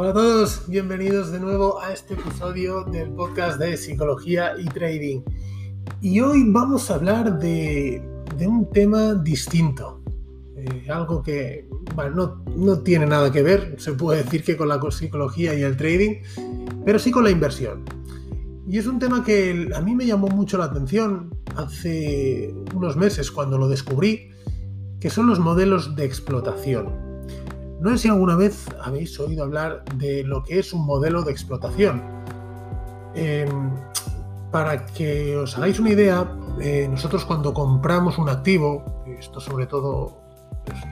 Hola a todos, bienvenidos de nuevo a este episodio del podcast de psicología y trading. Y hoy vamos a hablar de, un tema distinto, eh, algo que no, no tiene nada que ver, se puede decir que con la psicología y el trading, pero sí con la inversión. Y es un tema que a mí me llamó mucho la atención hace unos meses cuando lo descubrí, que son los modelos de explotación. No sé si alguna vez habéis oído hablar de lo que es un modelo de explotación. Em, para que os hagáis una idea, eh, nosotros cuando compramos un activo, esto sobre todo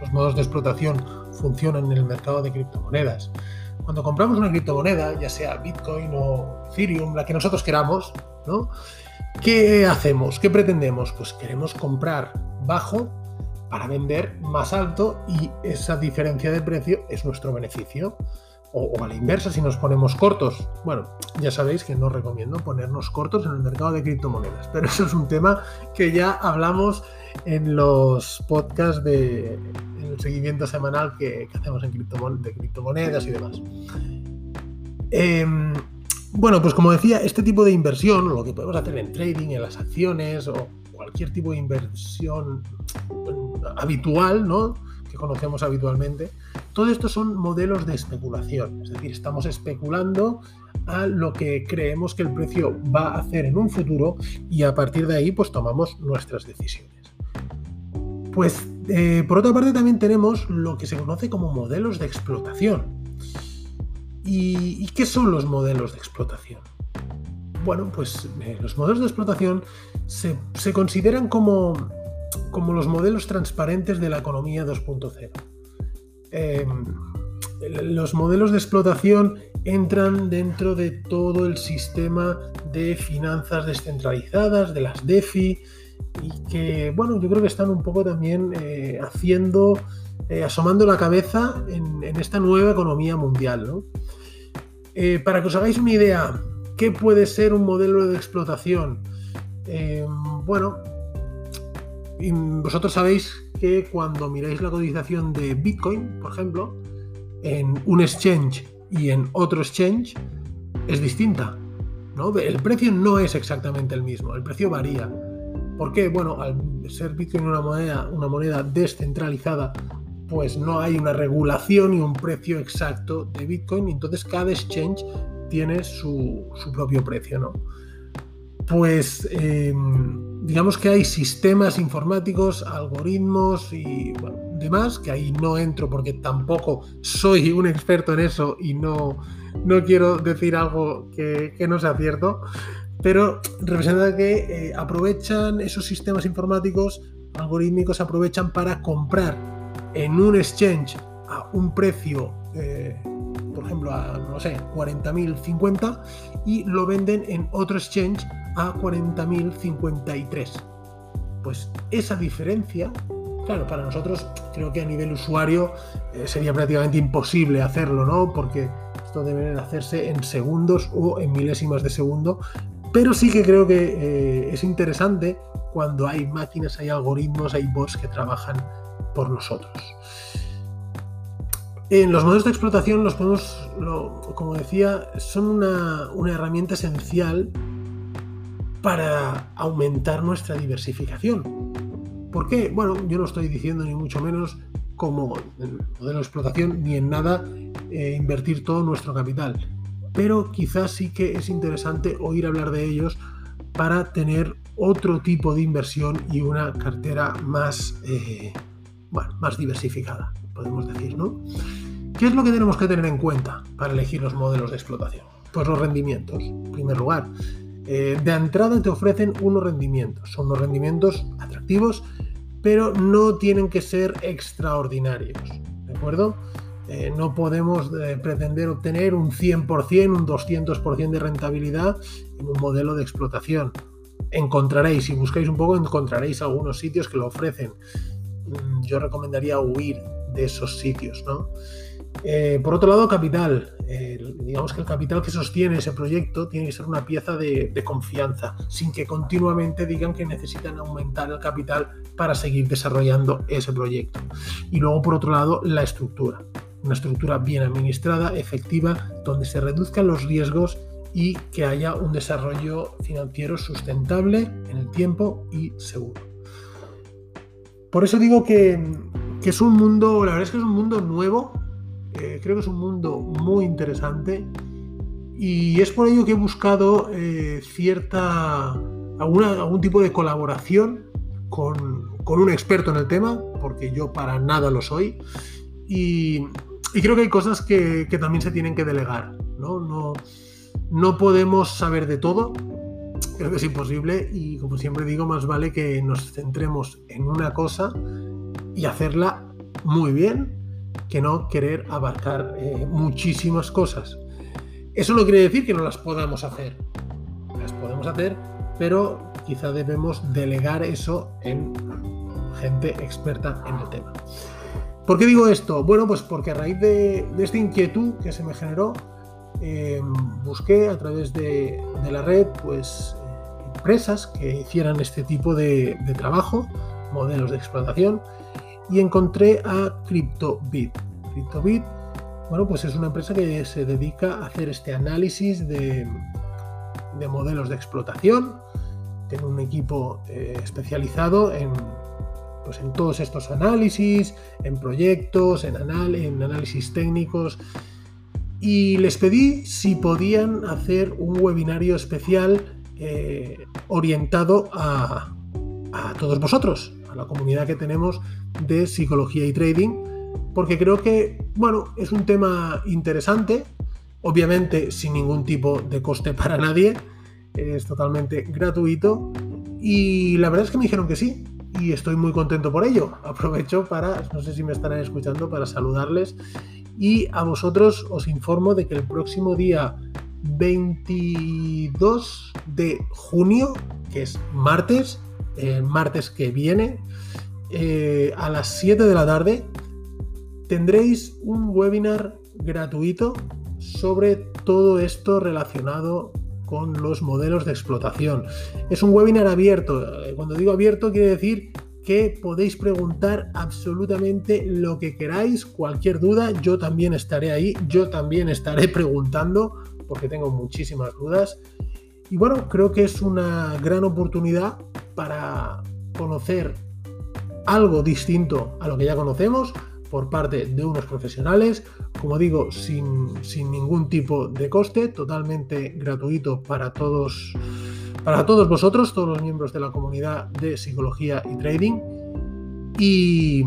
los modos de explotación funcionan en el mercado de criptomonedas. Cuando compramos una criptomoneda, ya sea Bitcoin o Ethereum, la que nosotros queramos, ¿no? ¿Qué hacemos? ¿Qué pretendemos? Pues queremos comprar bajo para vender más alto y esa diferencia de precio es nuestro beneficio. O, a la inversa, si nos ponemos cortos. Bueno, ya sabéis que no recomiendo ponernos cortos en el mercado de criptomonedas, pero eso es un tema que ya hablamos en los podcasts de el seguimiento semanal que, hacemos en criptomonedas y demás. Em, bueno, pues como decía, este tipo de inversión, lo que podemos hacer en trading, en las acciones o cualquier tipo de inversión habitual, ¿no? que conocemos habitualmente, todo esto son modelos de especulación, es decir, estamos especulando a lo que creemos que el precio va a hacer en un futuro y a partir de ahí pues tomamos nuestras decisiones. Pues eh, por otra parte también tenemos lo que se conoce como modelos de explotación. ¿Y, qué son los modelos de explotación? Bueno, pues eh, los modelos de explotación se, se consideran como como los modelos transparentes de la economía 2.0. Em, los modelos de explotación entran dentro de todo el sistema de finanzas descentralizadas, de las DeFi, y que, bueno, yo creo que están un poco también eh, haciendo, eh, asomando la cabeza en, esta nueva economía mundial. Eh, para que os hagáis una idea, ¿qué puede ser un modelo de explotación? Em, bueno, vosotros sabéis que cuando miráis la cotización de Bitcoin, por ejemplo, en un exchange y en otro exchange, es distinta. ¿no? El precio no es exactamente el mismo, el precio varía. ¿Por qué? Bueno, al ser Bitcoin una moneda, una moneda descentralizada, pues no hay una regulación y un precio exacto de Bitcoin, entonces cada exchange tiene su, su propio precio, ¿no? Pues em, digamos que hay sistemas informáticos, algoritmos y demás, que ahí no entro porque tampoco soy un experto en eso y no, no quiero decir algo que, no sea cierto, pero representa que eh, aprovechan esos sistemas informáticos, algorítmicos, aprovechan para comprar en un exchange a un precio eh, por ejemplo, a, no sé, 40.050 y lo venden en otro exchange a 40.053. Pues esa diferencia, claro, para nosotros creo que a nivel usuario eh, sería prácticamente imposible hacerlo, ¿no? Porque esto debe hacerse en segundos o en milésimas de segundo. Pero sí que creo que eh, es interesante cuando hay máquinas, hay algoritmos, hay bots que trabajan por nosotros. En los modelos de explotación los podemos, como decía, son una, herramienta esencial para aumentar nuestra diversificación. ¿Por qué? Bueno, yo no estoy diciendo ni mucho menos como modelo de explotación ni en nada eh, invertir todo nuestro capital. Pero quizás sí que es interesante oír hablar de ellos para tener otro tipo de inversión y una cartera más, eh, más diversificada podemos decir, ¿no? ¿Qué es lo que tenemos que tener en cuenta para elegir los modelos de explotación? Pues los rendimientos, en primer lugar. Eh, de entrada te ofrecen unos rendimientos, son unos rendimientos atractivos, pero no tienen que ser extraordinarios, ¿de acuerdo? Eh, no podemos eh, pretender obtener un 100%, un 200% de rentabilidad en un modelo de explotación. Encontraréis, si buscáis un poco, encontraréis algunos sitios que lo ofrecen. Mm, yo recomendaría huir de esos sitios. ¿no? Eh, por otro lado, capital. digamos que el capital que sostiene ese proyecto tiene que ser una pieza de, confianza, sin que continuamente digan que necesitan aumentar el capital para seguir desarrollando ese proyecto. Y luego, por otro lado, la estructura. una estructura bien administrada, efectiva, donde se reduzcan los riesgos y que haya un desarrollo financiero sustentable en el tiempo y seguro. Por eso digo que, es un mundo, la verdad es que es un mundo nuevo, eh, creo que es un mundo muy interesante y es por ello que he buscado eh, cierta, algún tipo de colaboración con, un experto en el tema, porque yo para nada lo soy. Y, creo que hay cosas que, también se tienen que delegar. ¿no? No, no podemos saber de todo, creo que es imposible y como siempre digo, más vale que nos centremos en una cosa y hacerla muy bien que no querer abarcar eh, muchísimas cosas. Eso no quiere decir que no las podamos hacer. Las podemos hacer, pero quizá debemos delegar eso en gente experta en el tema. ¿Por qué digo esto? Bueno, pues porque a raíz de, esta inquietud que se me generó, eh, busqué a través de, la red pues empresas que hicieran este tipo de trabajo, modelos de explotación, y encontré a CryptoBit. CryptoBit bueno, pues es una empresa que se dedica a hacer este análisis de, modelos de explotación. Tiene un equipo eh, especializado en, pues en todos estos análisis, en proyectos, en, en análisis técnicos. Y les pedí si podían hacer un webinario especial eh, orientado a, a todos vosotros, la comunidad que tenemos de psicología y trading porque creo que, bueno, es un tema interesante, obviamente sin ningún tipo de coste para nadie, es totalmente gratuito. Y la verdad es que me dijeron que sí y estoy muy contento por ello. Aprovecho para, no sé si me estarán escuchando, para saludarles. Y a vosotros os informo de que el próximo día 22 de junio, que es martes, el martes que viene, eh, a las 7 de la tarde, tendréis un webinar gratuito sobre todo esto relacionado con los modelos de explotación. Es un webinar abierto. Eh, cuando digo abierto quiere decir que podéis preguntar absolutamente lo que queráis, cualquier duda, yo también estaré ahí, yo también estaré preguntando porque tengo muchísimas dudas. Y bueno, creo que es una gran oportunidad para conocer algo distinto a lo que ya conocemos, por parte de unos profesionales, como digo, sin, ningún tipo de coste, totalmente gratuito para todos, para todos vosotros, todos los miembros de la comunidad de psicología y trading. Y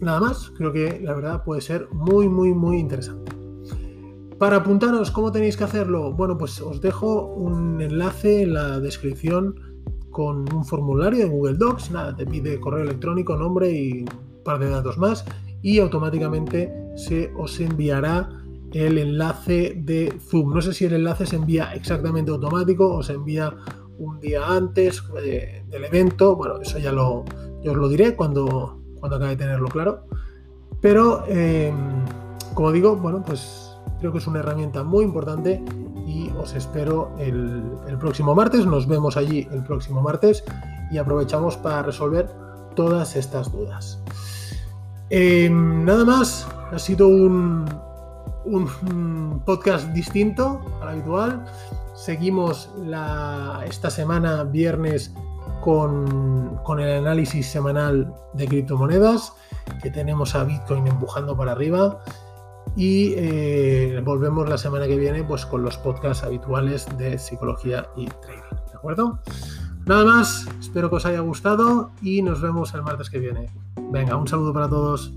nada más, creo que la verdad puede ser muy, muy, muy interesante. Para apuntaros cómo tenéis que hacerlo, bueno, pues os dejo un enlace en la descripción con un formulario de Google Docs. Nada, te pide correo electrónico, nombre y un par de datos más y automáticamente se os enviará el enlace de Zoom. No sé si el enlace se envía exactamente automático o se envía un día antes eh, del evento. Bueno, eso ya lo, os lo diré cuando, cuando acabe de tenerlo claro. Pero, em, como digo, bueno, pues creo que es una herramienta muy importante os espero el, próximo martes. Nos vemos allí el próximo martes y aprovechamos para resolver todas estas dudas. Em, nada más, ha sido un, podcast distinto al habitual. Seguimos esta semana, viernes, con, el análisis semanal de criptomonedas, que tenemos a Bitcoin empujando para arriba. Y eh, volvemos la semana que viene pues, con los podcasts habituales de psicología y trading. ¿De acuerdo? Nada más, espero que os haya gustado y nos vemos el martes que viene. Venga, un saludo para todos.